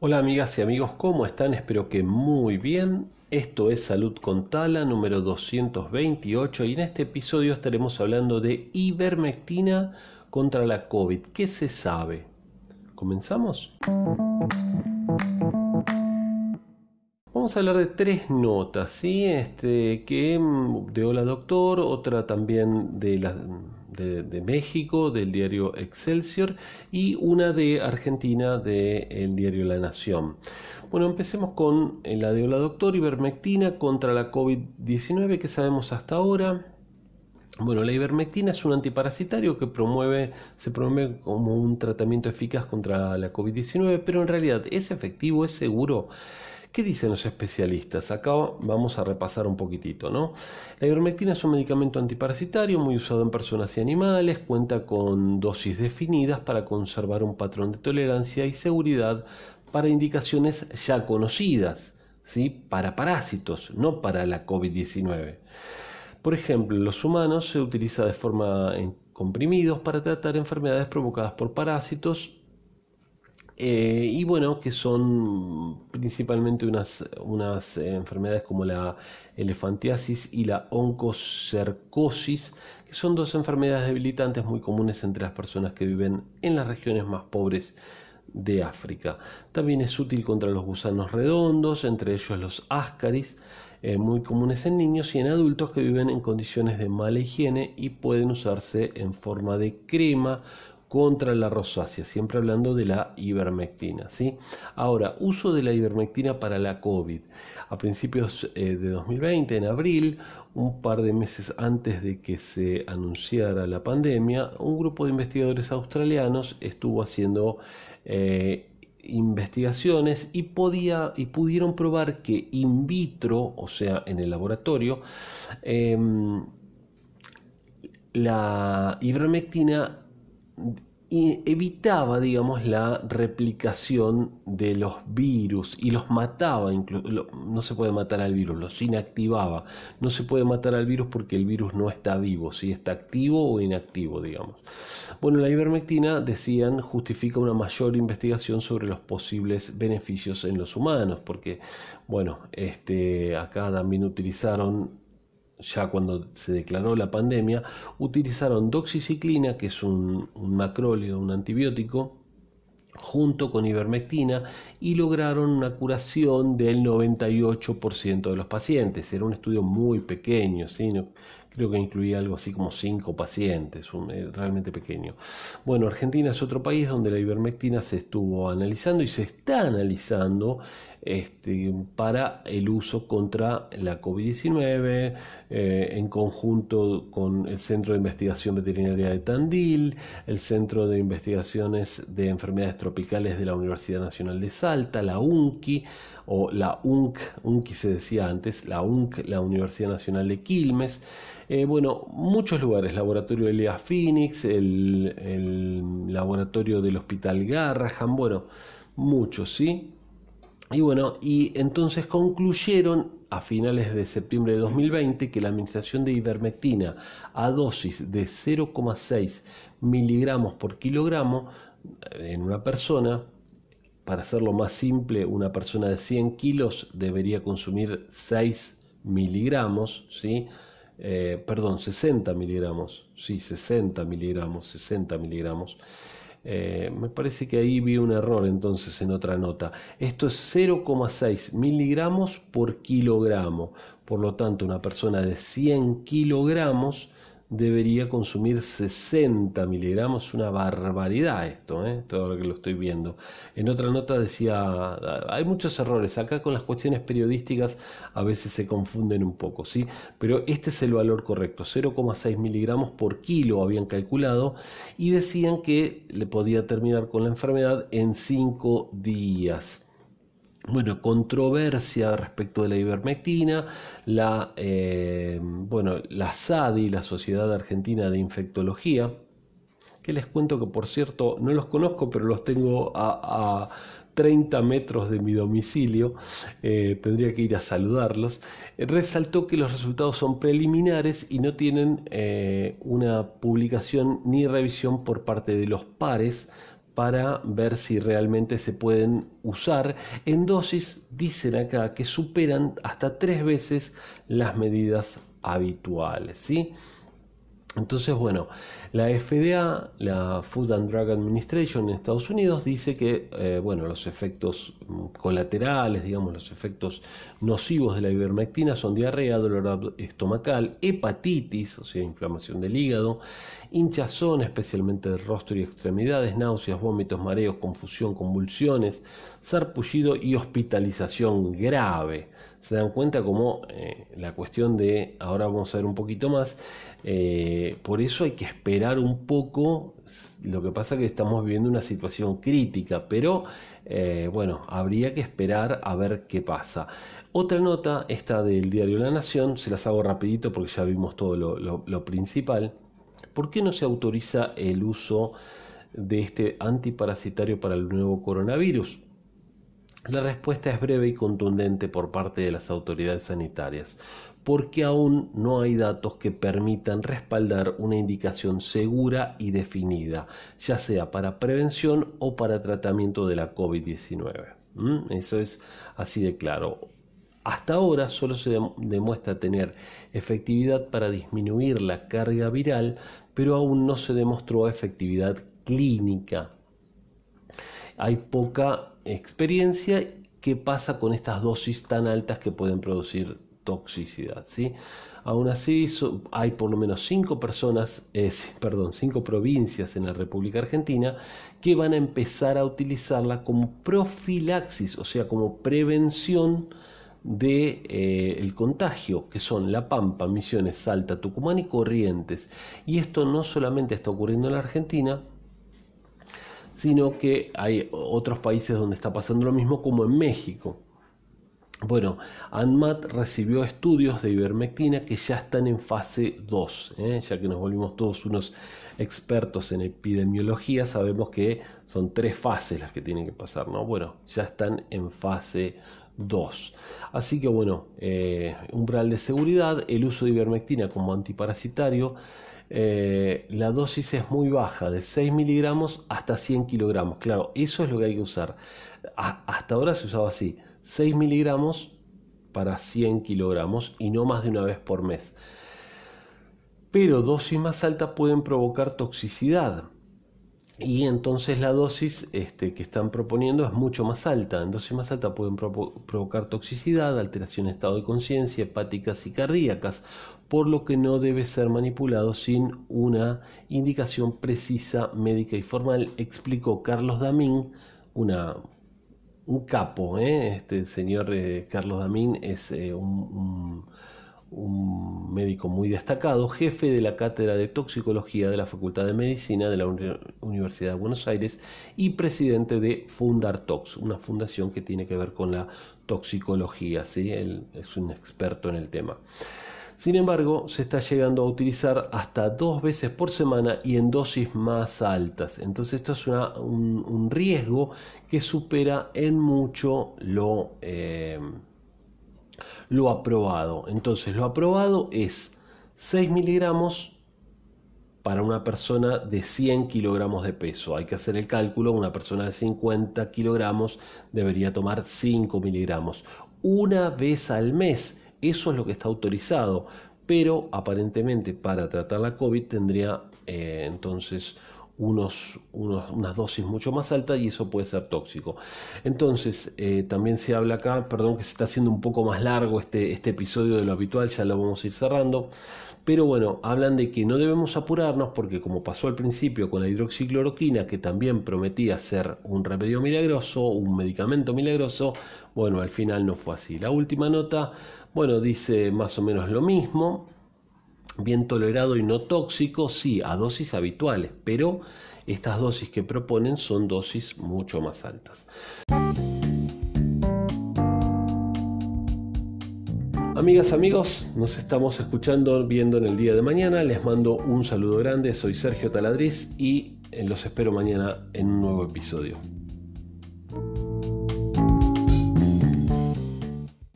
Hola amigas y amigos, ¿cómo están? Espero que muy bien. Esto es Salud con Tala número 228 y en este episodio estaremos hablando de ivermectina contra la COVID. ¿Qué se sabe? ¿Comenzamos? Vamos a hablar de tres notas, ¿sí? Este, que mm, de Hola Doctor, otra también de la de, México, del diario Excelsior, y una de Argentina, del diario La Nación. Bueno, empecemos con la de la doctor, ivermectina contra la COVID-19, que sabemos hasta ahora. Bueno, la ivermectina es un antiparasitario que promueve, se promueve como un tratamiento eficaz contra la COVID-19, pero en realidad es efectivo, es seguro. ¿Qué dicen los especialistas? Acá vamos a repasar un poquitito, ¿no? La ivermectina es un medicamento antiparasitario muy usado en personas y animales, cuenta con dosis definidas para conservar un patrón de tolerancia y seguridad para indicaciones ya conocidas, ¿sí? Para parásitos, no para la COVID-19. Por ejemplo, en los humanos se utiliza de forma en comprimidos para tratar enfermedades provocadas por parásitos eh, y bueno, que son principalmente unas, unas enfermedades como la elefantiasis y la oncocercosis, que son dos enfermedades debilitantes muy comunes entre las personas que viven en las regiones más pobres de África. También es útil contra los gusanos redondos, entre ellos los ascaris, eh, muy comunes en niños y en adultos que viven en condiciones de mala higiene y pueden usarse en forma de crema contra la rosácea, siempre hablando de la ivermectina. ¿sí? Ahora, uso de la ivermectina para la COVID. A principios eh, de 2020, en abril, un par de meses antes de que se anunciara la pandemia, un grupo de investigadores australianos estuvo haciendo eh, investigaciones y, podía, y pudieron probar que in vitro, o sea, en el laboratorio, em, la ivermectina y evitaba, digamos, la replicación de los virus y los mataba, no se puede matar al virus, los inactivaba. No se puede matar al virus porque el virus no está vivo, si está activo o inactivo, digamos. Bueno, la ivermectina, decían, justifica una mayor investigación sobre los posibles beneficios en los humanos, porque, bueno, este, acá también utilizaron ya cuando se declaró la pandemia, utilizaron doxiciclina, que es un, un un antibiótico, junto con ivermectina y lograron una curación del 98% de los pacientes. Era un estudio muy pequeño, ¿sí? Creo que incluía algo así como 5 pacientes, eh, realmente pequeño. Bueno, Argentina es otro país donde la ivermectina se estuvo analizando y se está analizando este, para el uso contra la COVID-19 eh, en conjunto con el Centro de Investigación Veterinaria de Tandil, el Centro de Investigaciones de Enfermedades Tropicales de la Universidad Nacional de Salta, la UNCI o la UNC, UNCI se decía antes, la UNC, la Universidad Nacional de Quilmes. Eh, bueno, muchos lugares, laboratorio de Lea Phoenix, el, laboratorio del Hospital Garrahan, bueno, muchos, ¿sí? Y bueno, y entonces concluyeron a finales de septiembre de 2020 que la administración de ivermectina a dosis de 0,6 miligramos por kilogramo eh, en una persona, para hacerlo más simple, una persona de 100 kilos debería consumir 6 miligramos, ¿sí? Eh, perdón, 60 miligramos, sí, 60 miligramos, 60 miligramos. Eh, me parece que ahí vi un error entonces en otra nota. Esto es 0,6 miligramos por kilogramo. Por lo tanto, una persona de 100 kilogramos debería consumir 60 miligramos, una barbaridad esto, ¿eh? todo lo que lo estoy viendo. En otra nota decía, hay muchos errores, acá con las cuestiones periodísticas a veces se confunden un poco, ¿sí? Pero este es el valor correcto, 0,6 miligramos por kilo habían calculado y decían que le podía terminar con la enfermedad en 5 días bueno, controversia respecto de la ivermectina, la, eh, bueno, la SADI, la Sociedad Argentina de Infectología, que les cuento que por cierto no los conozco, pero los tengo a, 30 metros de mi domicilio, eh, tendría que ir a saludarlos, resaltó que los resultados son preliminares y no tienen eh, una publicación ni revisión por parte de los pares para ver si realmente se pueden usar. En dosis, dicen acá, que superan hasta tres veces las medidas habituales. ¿sí? Entonces, bueno, la FDA, la Food and Drug Administration en Estados Unidos, dice que, eh, bueno, los efectos colaterales, digamos, los efectos nocivos de la ivermectina son diarrea, dolor estomacal, hepatitis, o sea, inflamación del hígado, hinchazón, especialmente del rostro y extremidades, náuseas, vómitos, mareos, confusión, convulsiones, sarpullido y hospitalización grave. Se dan cuenta como eh, la cuestión de, ahora vamos a ver un poquito más, eh, por eso hay que esperar un poco, lo que pasa es que estamos viviendo una situación crítica, pero eh, bueno, habría que esperar a ver qué pasa. Otra nota, esta del diario La Nación, se las hago rapidito porque ya vimos todo lo principal. ¿Por qué no se autoriza el uso de este antiparasitario para el nuevo coronavirus? La respuesta es breve y contundente por parte de las autoridades sanitarias, porque aún no hay datos que permitan respaldar una indicación segura y definida, ya sea para prevención o para tratamiento de la COVID-19. ¿Mm? Eso es así de claro. Hasta ahora solo se demuestra tener efectividad para disminuir la carga viral, pero aún no se demostró efectividad clínica. Hay poca experiencia qué pasa con estas dosis tan altas que pueden producir toxicidad. ¿sí? Aún así, hay por lo menos cinco personas, perdón, cinco provincias en la República Argentina que van a empezar a utilizarla como profilaxis, o sea, como prevención de eh, contagio, que son La Pampa, Misiones, Salta, Tucumán y Corrientes. Y esto no solamente está ocurriendo en la Argentina, sino que hay otros países donde está pasando lo mismo, como en México. Bueno, ANMAT recibió estudios de ivermectina que ya están en fase 2, ¿eh? ya que nos volvimos todos unos expertos en epidemiología, sabemos que son tres fases las que tienen que pasar, ¿no? Bueno, ya están en fase 2. Así que bueno, eh, umbral de seguridad, el uso de ivermectina como antiparasitario, eh, la dosis es muy baja, de 6 miligramos hasta 100 kilogramos. Claro, eso es lo que hay que usar. hasta ahora se usaba así, 6 miligramos para 100 kilogramos y no más de una vez por mes. Pero dosis más altas pueden provocar toxicidad y entonces la dosis este, que están proponiendo es mucho más alta. En dosis más alta pueden provocar toxicidad, alteración de estado de conciencia, hepáticas y cardíacas, por lo que no debe ser manipulado sin una indicación precisa médica y formal, explicó Carlos Damín, una, un capo. ¿eh? Este señor eh, Carlos Damín es eh, un un médico muy destacado, jefe de la Cátedra de Toxicología de la Facultad de Medicina de la Universidad de Buenos Aires y presidente de Fundartox, una fundación que tiene que ver con la toxicología, ¿sí? Él es un experto en el tema. Sin embargo, se está llegando a utilizar hasta dos veces por semana y en dosis más altas. Entonces esto es un, riesgo que supera en mucho lo... Eh, lo aprobado. Entonces, lo aprobado es 6 miligramos para una persona de 100 kilogramos de peso. Hay que hacer el cálculo, una persona de 50 kilogramos debería tomar 5 miligramos. Una vez al mes, eso es lo que está autorizado, pero aparentemente para tratar la COVID tendría eh, entonces unas dosis mucho más altas y eso puede ser tóxico. Entonces, eh, también se habla acá, perdón que se está haciendo un poco más largo este, este episodio de lo habitual, ya lo vamos a ir cerrando, pero bueno, hablan de que no debemos apurarnos porque como pasó al principio con la hidroxicloroquina, que también prometía ser un remedio milagroso, un medicamento milagroso, bueno, al final no fue así. La última nota, bueno, dice más o menos lo mismo, bien tolerado y no tóxico, sí, a dosis habituales, pero estas dosis que proponen son dosis mucho más altas. Amigas, amigos, nos estamos escuchando, viendo en el día de mañana. Les mando un saludo grande. Soy Sergio Taladriz y los espero mañana en un nuevo episodio.